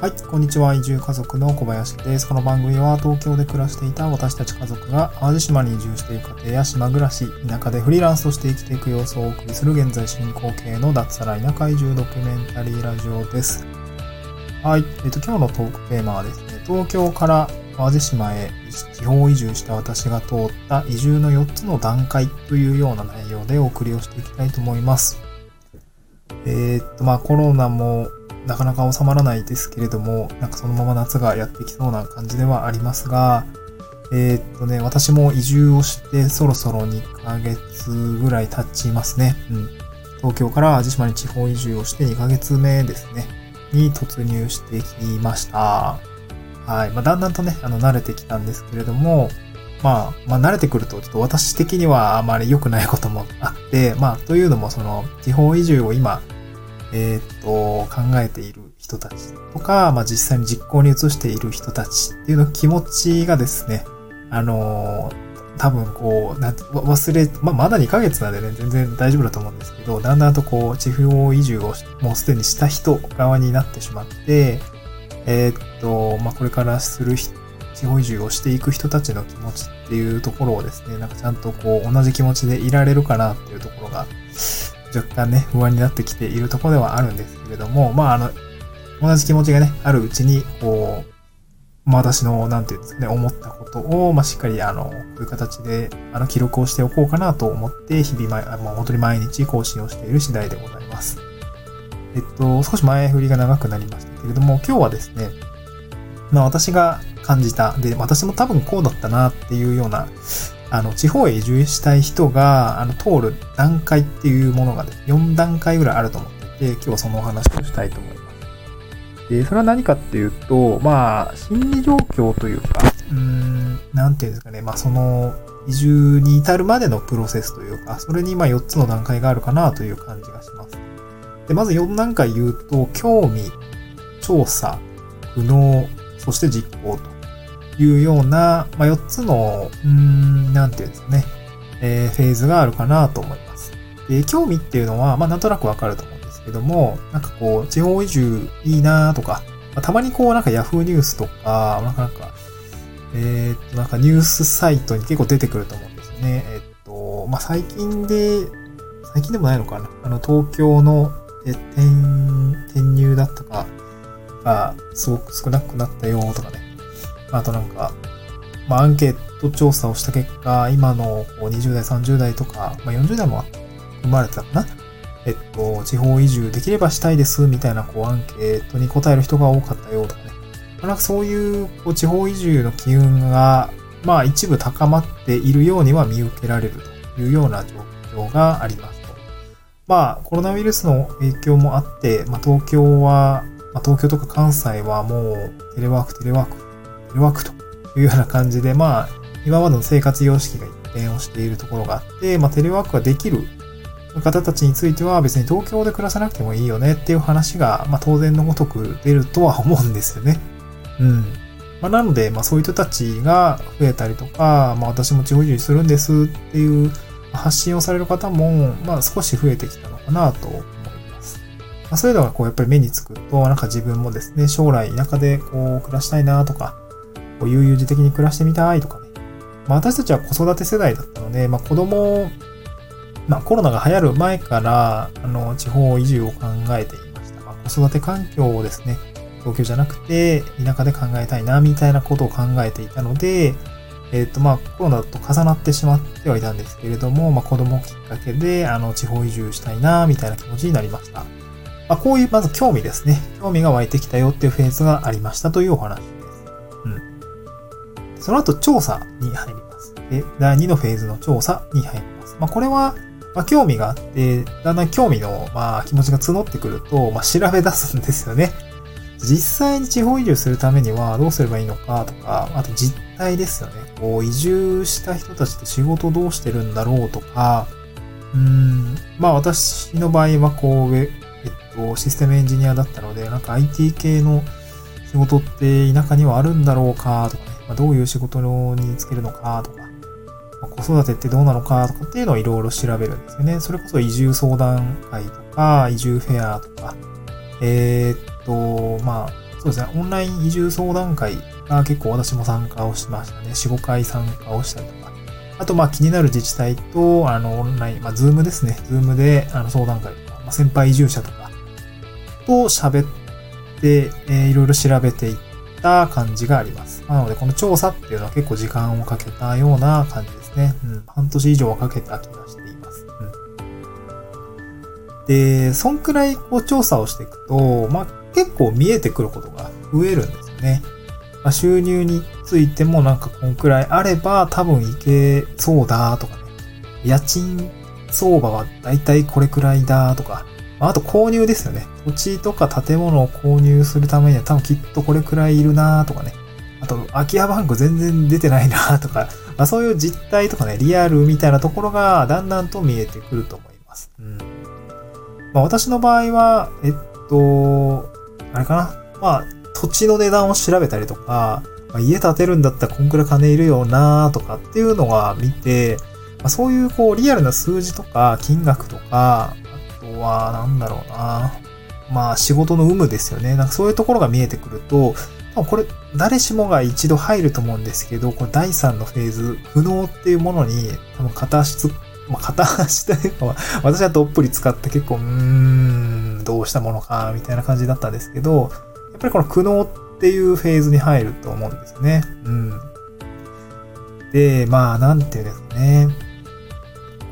はい、こんにちは。移住家族の小林です。この番組は東京で暮らしていた私たち家族が淡路島に移住している家庭や島暮らし、田舎でフリーランスとして生きていく様子をお送りする現在進行形の脱サラ田舎移住ドキュメンタリーラジオです。はい、えっ、と、今日のトークテーマはですね、東京から淡路島へ地方移住した私が通った移住の4つの段階というような内容でお送りをしていきたいと思います。えー、っと、まあコロナもなかなか収まらないですけれども、なんかそのまま夏がやってきそうな感じではありますが、えー、っとね、私も移住をしてそろそろ2ヶ月ぐらい経ちますね。うん。東京から淡路島に地方移住をして2ヶ月目ですね。に突入してきました。はい。まあ、だんだんとね、あの、慣れてきたんですけれども、まあ、まあ、慣れてくると、ちょっと私的にはあまり良くないこともあって、まあ、というのも、その、地方移住を今、えー、っと、考えている人たちとか、まあ、実際に実行に移している人たちっていうの気持ちがですね、あのー、多分こう、な忘れ、まあ、まだ2ヶ月なんでね、全然大丈夫だと思うんですけど、だんだんとこう、地方移住をもうすでにした人側になってしまって、えー、っと、まあ、これからする人地方移住をしていく人たちの気持ちっていうところをですね、なんかちゃんとこう、同じ気持ちでいられるかなっていうところが、若干ね、不安になってきているところではあるんですけれども、まあ、あの、同じ気持ちがね、あるうちに、こう、まあ、私の、なんていうんですかね、思ったことを、まあ、しっかり、あの、こういう形で、あの、記録をしておこうかなと思って、日々、ま、もう本当に毎日更新をしている次第でございます。えっと、少し前振りが長くなりましたけれども、今日はですね、まあ、私が感じた、で、私も多分こうだったなっていうような、あの、地方へ移住したい人が、あの、通る段階っていうものが、ね、4段階ぐらいあると思っていて、今日はそのお話をしたいと思います。で、それは何かっていうと、まあ、心理状況というか、うーん、なんていうんですかね、まあ、その、移住に至るまでのプロセスというか、それにまあ4つの段階があるかなという感じがします。で、まず4段階言うと、興味、調査、不能、そして実行と。いうような、まあ、4つの、うん、なんていうんですかね、えー、フェーズがあるかなと思います。で、興味っていうのは、まあ、なんとなくわかると思うんですけども、なんかこう、地方移住いいなとか、まあ、たまにこう、なんか Yahoo ニュースとか、なんかなんか、えー、っと、なんかニュースサイトに結構出てくると思うんですよね。えっと、まあ、最近で、最近でもないのかなあの、東京の、え、転、転入だったかが、すごく少なくなったよとかね。あとなんか、まあ、アンケート調査をした結果、今の20代、30代とか、まあ、40代も生まれてたかなえっと、地方移住できればしたいですみたいなこうアンケートに答える人が多かったよとかね。まあ、なんかそういうこう地方移住の機運が、まあ一部高まっているようには見受けられるというような状況がありますと。まあコロナウイルスの影響もあって、まあ東京は、まあ東京とか関西はもうテレワーク、テレワークテレワークというような感じで、まあ、今までの生活様式が一変をしているところがあって、まあ、テレワークができる方たちについては別に東京で暮らさなくてもいいよねっていう話が、まあ、当然のごとく出るとは思うんですよね。うん。まあ、なので、まあ、そういう人たちが増えたりとか、まあ、私も地方移住するんですっていう発信をされる方も、まあ、少し増えてきたのかなと思います。まあ、そういうのがこう、やっぱり目につくと、なんか自分もですね、将来田舎でこう、暮らしたいなとか、こう悠々自適に暮らしてみたいとかね。まあ、私たちは子育て世代だったので、まあ、子供、まあ、コロナが流行る前から、あの、地方移住を考えていました。まあ、子育て環境をですね、東京じゃなくて、田舎で考えたいな、みたいなことを考えていたので、えっ、ー、と、まあ、コロナと重なってしまってはいたんですけれども、まあ、子供きっかけで、あの、地方移住したいな、みたいな気持ちになりました。まあ、こういう、まず興味ですね。興味が湧いてきたよっていうフェーズがありましたというお話その後調査に入ります。で、第2のフェーズの調査に入ります。まあ、これは、まあ、興味があって、だんだん興味の、まあ、気持ちが募ってくると、まあ、調べ出すんですよね。実際に地方移住するためにはどうすればいいのかとか、あと実態ですよね。こう、移住した人たちって仕事どうしてるんだろうとか、うん、まあ私の場合はこう、えっと、システムエンジニアだったので、なんか IT 系の仕事って田舎にはあるんだろうかとか、まあ、どういう仕事に就けるのかとか、まあ、子育てってどうなのかとかっていうのをいろいろ調べるんですよね。それこそ移住相談会とか、移住フェアとか、えー、っと、まあ、そうですね、オンライン移住相談会が結構私も参加をしましたね。4、5回参加をしたりとか。あと、まあ気になる自治体と、あの、オンライン、まあ Zoom ですね。 Zoom で、あの、相談会とか、まあ、先輩移住者とかと喋って、えー、いろいろ調べていった感じがあります。なので、この調査っていうのは結構時間をかけたような感じですね。うん。半年以上はかけた気がしています。うん。で、そんくらいこう調査をしていくと、まあ結構見えてくることが増えるんですよね。まあ、収入についてもなんかこんくらいあれば多分いけそうだとかね。家賃相場はだいたいこれくらいだとか。あと購入ですよね。土地とか建物を購入するためには多分きっとこれくらいいるなとかね。あと、空き家バンク全然出てないなとか、まあ、そういう実態とかね、リアルみたいなところがだんだんと見えてくると思います。うん。まあ私の場合は、えっと、あれかなまあ、土地の値段を調べたりとか、まあ、家建てるんだったらこんくらい金いるよなとかっていうのは見て、まあ、そういうこうリアルな数字とか金額とか、あとはなんだろうなまあ仕事の有無ですよね。なんかそういうところが見えてくると、これ誰しもが一度入ると思うんですけど、この第3のフェーズ、不能っていうものに多分片足つ、まあ、片足というか、私はどっぷり使って結構、うーん、どうしたものか、みたいな感じだったんですけど、やっぱりこの苦悩っていうフェーズに入ると思うんですよね。うん。で、まあ、なんていうんですかね。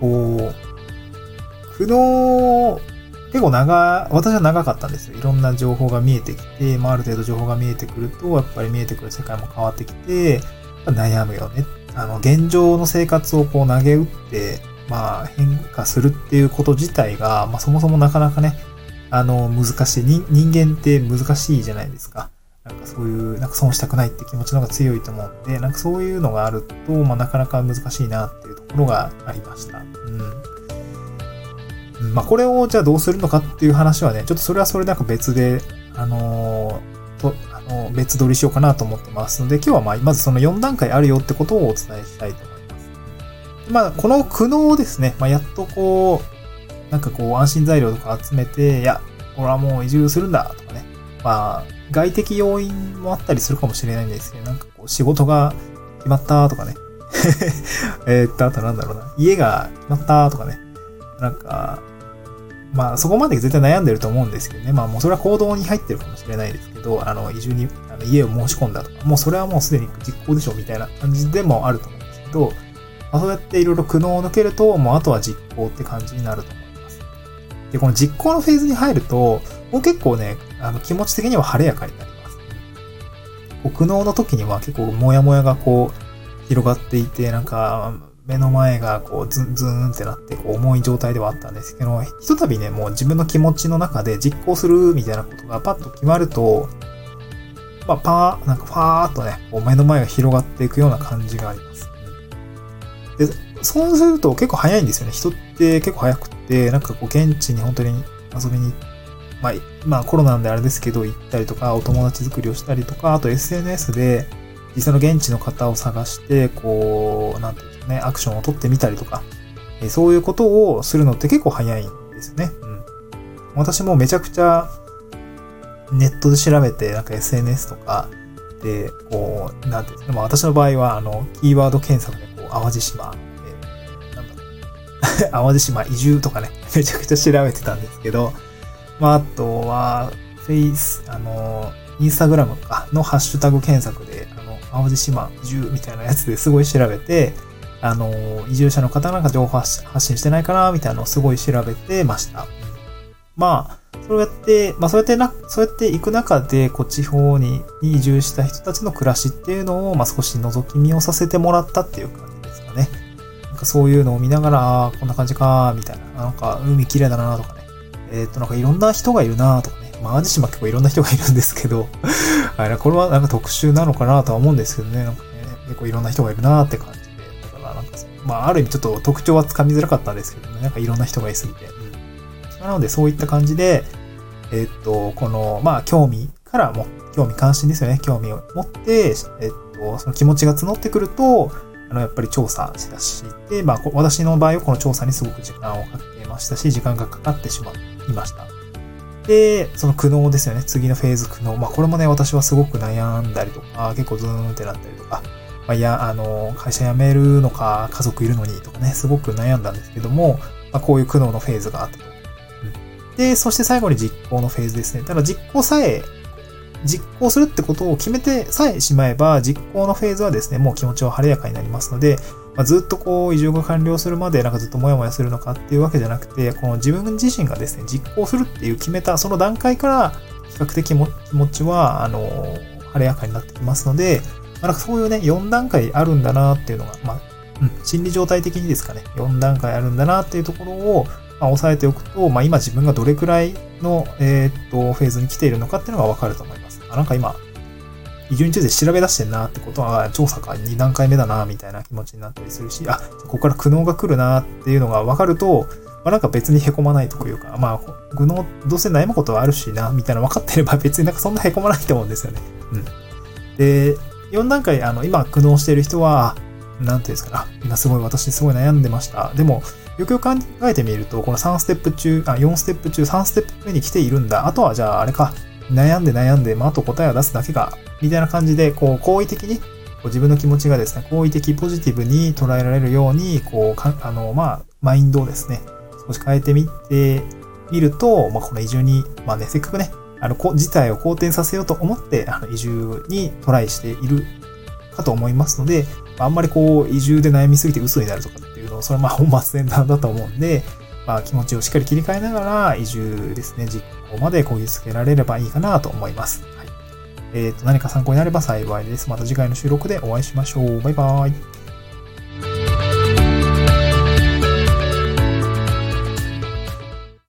こう、苦悩、結構長、私は長かったんですよ。いろんな情報が見えてきて、まあ、ある程度情報が見えてくると、やっぱり見えてくる世界も変わってきて、悩むよね。あの、現状の生活をこう投げ打って、まあ、変化するっていうこと自体が、まあ、そもそもなかなかね、あの、難しい。人間って難しいじゃないですか。なんかそういう、なんか損したくないって気持ちの方が強いと思うんで、なんかそういうのがあると、まあなかなか難しいなっていうところがありました。うん。まあこれをじゃあどうするのかっていう話はね、ちょっとそれはそれなんか別で、あのー、と、あの、別撮りしようかなと思ってますので、今日はまあ、まずその4段階あるよってことをお伝えしたいと思います。まあ、この苦悩をですね、まあ、やっとこう、なんかこう安心材料とか集めて、いや、俺はもう移住するんだとかね。まあ、外的要因もあったりするかもしれないんですけど、なんかこう仕事が決まったとかね。えっと、あとなんだろうな。家が決まったとかね。なんか、まあそこまで絶対悩んでると思うんですけどね。まあもうそれは行動に入ってるかもしれないですけど、あの、移住に、あの家を申し込んだとか、もうそれはもうすでに実行でしょみたいな感じでもあると思うんですけど、まあ、そうやっていろいろ苦悩を抜けると、もうあとは実行って感じになると思いますで、この実行のフェーズに入ると、もう結構ね、あの気持ち的には晴れやかになります。苦悩の時には結構モヤモヤがこう広がっていて、なんか目の前がこうズンズンってなってこう重い状態ではあったんですけど、ひとたびね、もう自分の気持ちの中で実行するみたいなことがパッと決まると、まあ、パー、なんかファーっとね、こう目の前が広がっていくような感じがあります。で、そうすると結構早いんですよね。人って結構早くって、なんかこう現地に本当に遊びに、まあ、まあコロナなんであれですけど行ったりとか、お友達作りをしたりとか、あと SNS で実際の現地の方を探して、こう、なんていうんですかね、アクションを取ってみたりとか、えそういうことをするのって結構早いんですよね。うん。私もめちゃくちゃネットで調べて、なんか SNS とかで、こう、なんていうんですかね、まあ私の場合は、あの、キーワード検索で、こう、淡路島 淡路島移住とかね、めちゃくちゃ調べてたんですけど、まあ、あとは、フェイス、あの、インスタグラムとかのハッシュタグ検索で、淡路島移住みたいなやつですごい調べて、あの、移住者の方なんか情報発信してないかな、みたいなのをすごい調べてました。まあ、そうやって、まあそうやってな、そうやって行く中で、こう地方に移住した人たちの暮らしっていうのを、まあ少し覗き見をさせてもらったっていう感じですかね。なんかそういうのを見ながら、ああ、こんな感じか、みたいな。なんか、海綺麗だな、とかね。えっ、と、なんかいろんな人がいるな、とかね。まあ、淡路島結構いろんな人がいるんですけど、あれ、これはなんか特殊なのかなとは思うんですけどね。なんかね、結構いろんな人がいるなって感じで。だから、なんか、まあ、ある意味ちょっと特徴はつかみづらかったんですけどね。なんかいろんな人がいすぎて。うん。なので、そういった感じで、えっ、ー、と、この、まあ、興味からも、興味関心ですよね。興味を持って、えっ、ー、と、その気持ちが募ってくると、あの、やっぱり調査しだして、まあ、私の場合はこの調査にすごく時間をかけましたし、時間がかかってしまいました。で、その苦悩ですよね。次のフェーズ苦悩。まあこれもね、私はすごく悩んだりとか、結構ズーンってなったりとか、まあ、いや、あの、会社辞めるのか、家族いるのにとかね、すごく悩んだんですけども、まあ、こういう苦悩のフェーズがあったと。うん、で、そして最後に実行のフェーズですね。ただ実行さえ、実行するってことを決めてさえしまえば、実行のフェーズはですね、もう気持ちは晴れやかになりますので、まあ、ずっとこう移住が完了するまでなんかずっとモヤモヤするのかっていうわけじゃなくて、この自分自身がですね、実行するっていう決めたその段階から比較的も気持ちは、あの、晴れやかになってきますので、まあ、なんかそういうね、4段階あるんだなっていうのが、まあ、うん、心理状態的にですかね、4段階あるんだなっていうところを、まあ、押さえておくと、まあ、今自分がどれくらいの、えー、っと、フェーズに来ているのかっていうのがわかると思います。あなんか今、移住について調べ出してんなってことは、調査か2段階目だな、みたいな気持ちになったりするし、あ、ここから苦悩が来るなっていうのがわかると、まあ、なんか別に凹まないというか、まあ、苦悩、どうせ悩むことはあるしな、みたいな分かってれば別になんかそんな凹まないと思うんですよね。うん。で、4段階、あの、今苦悩している人は、なんていうんですかな、今すごい私すごい悩んでました。でも、よくよく考えてみると、この3ステップ中、あ、4ステップ中3ステップ目に来ているんだ。あとはじゃああれか、悩んで悩んで、まあ、あと答えを出すだけか、みたいな感じで、こう、好意的に、こう自分の気持ちがですね、好意的、ポジティブに捉えられるように、こう、かあの、まあ、マインドをですね、少し変えてみてみると、まあ、この移住に、まあね、せっかくね、あの、こ自体を好転させようと思って、あの、移住にトライしているかと思いますので、あんまりこう、移住で悩みすぎて嘘になるとかっていうのを、それはまあ本末転倒だと思うんで、まあ気持ちをしっかり切り替えながら、移住ですね、実こまでこぎつけられればいいかなと思います。はい。えっ、ー、と、何か参考になれば幸いです。また次回の収録でお会いしましょう。バイバーイ。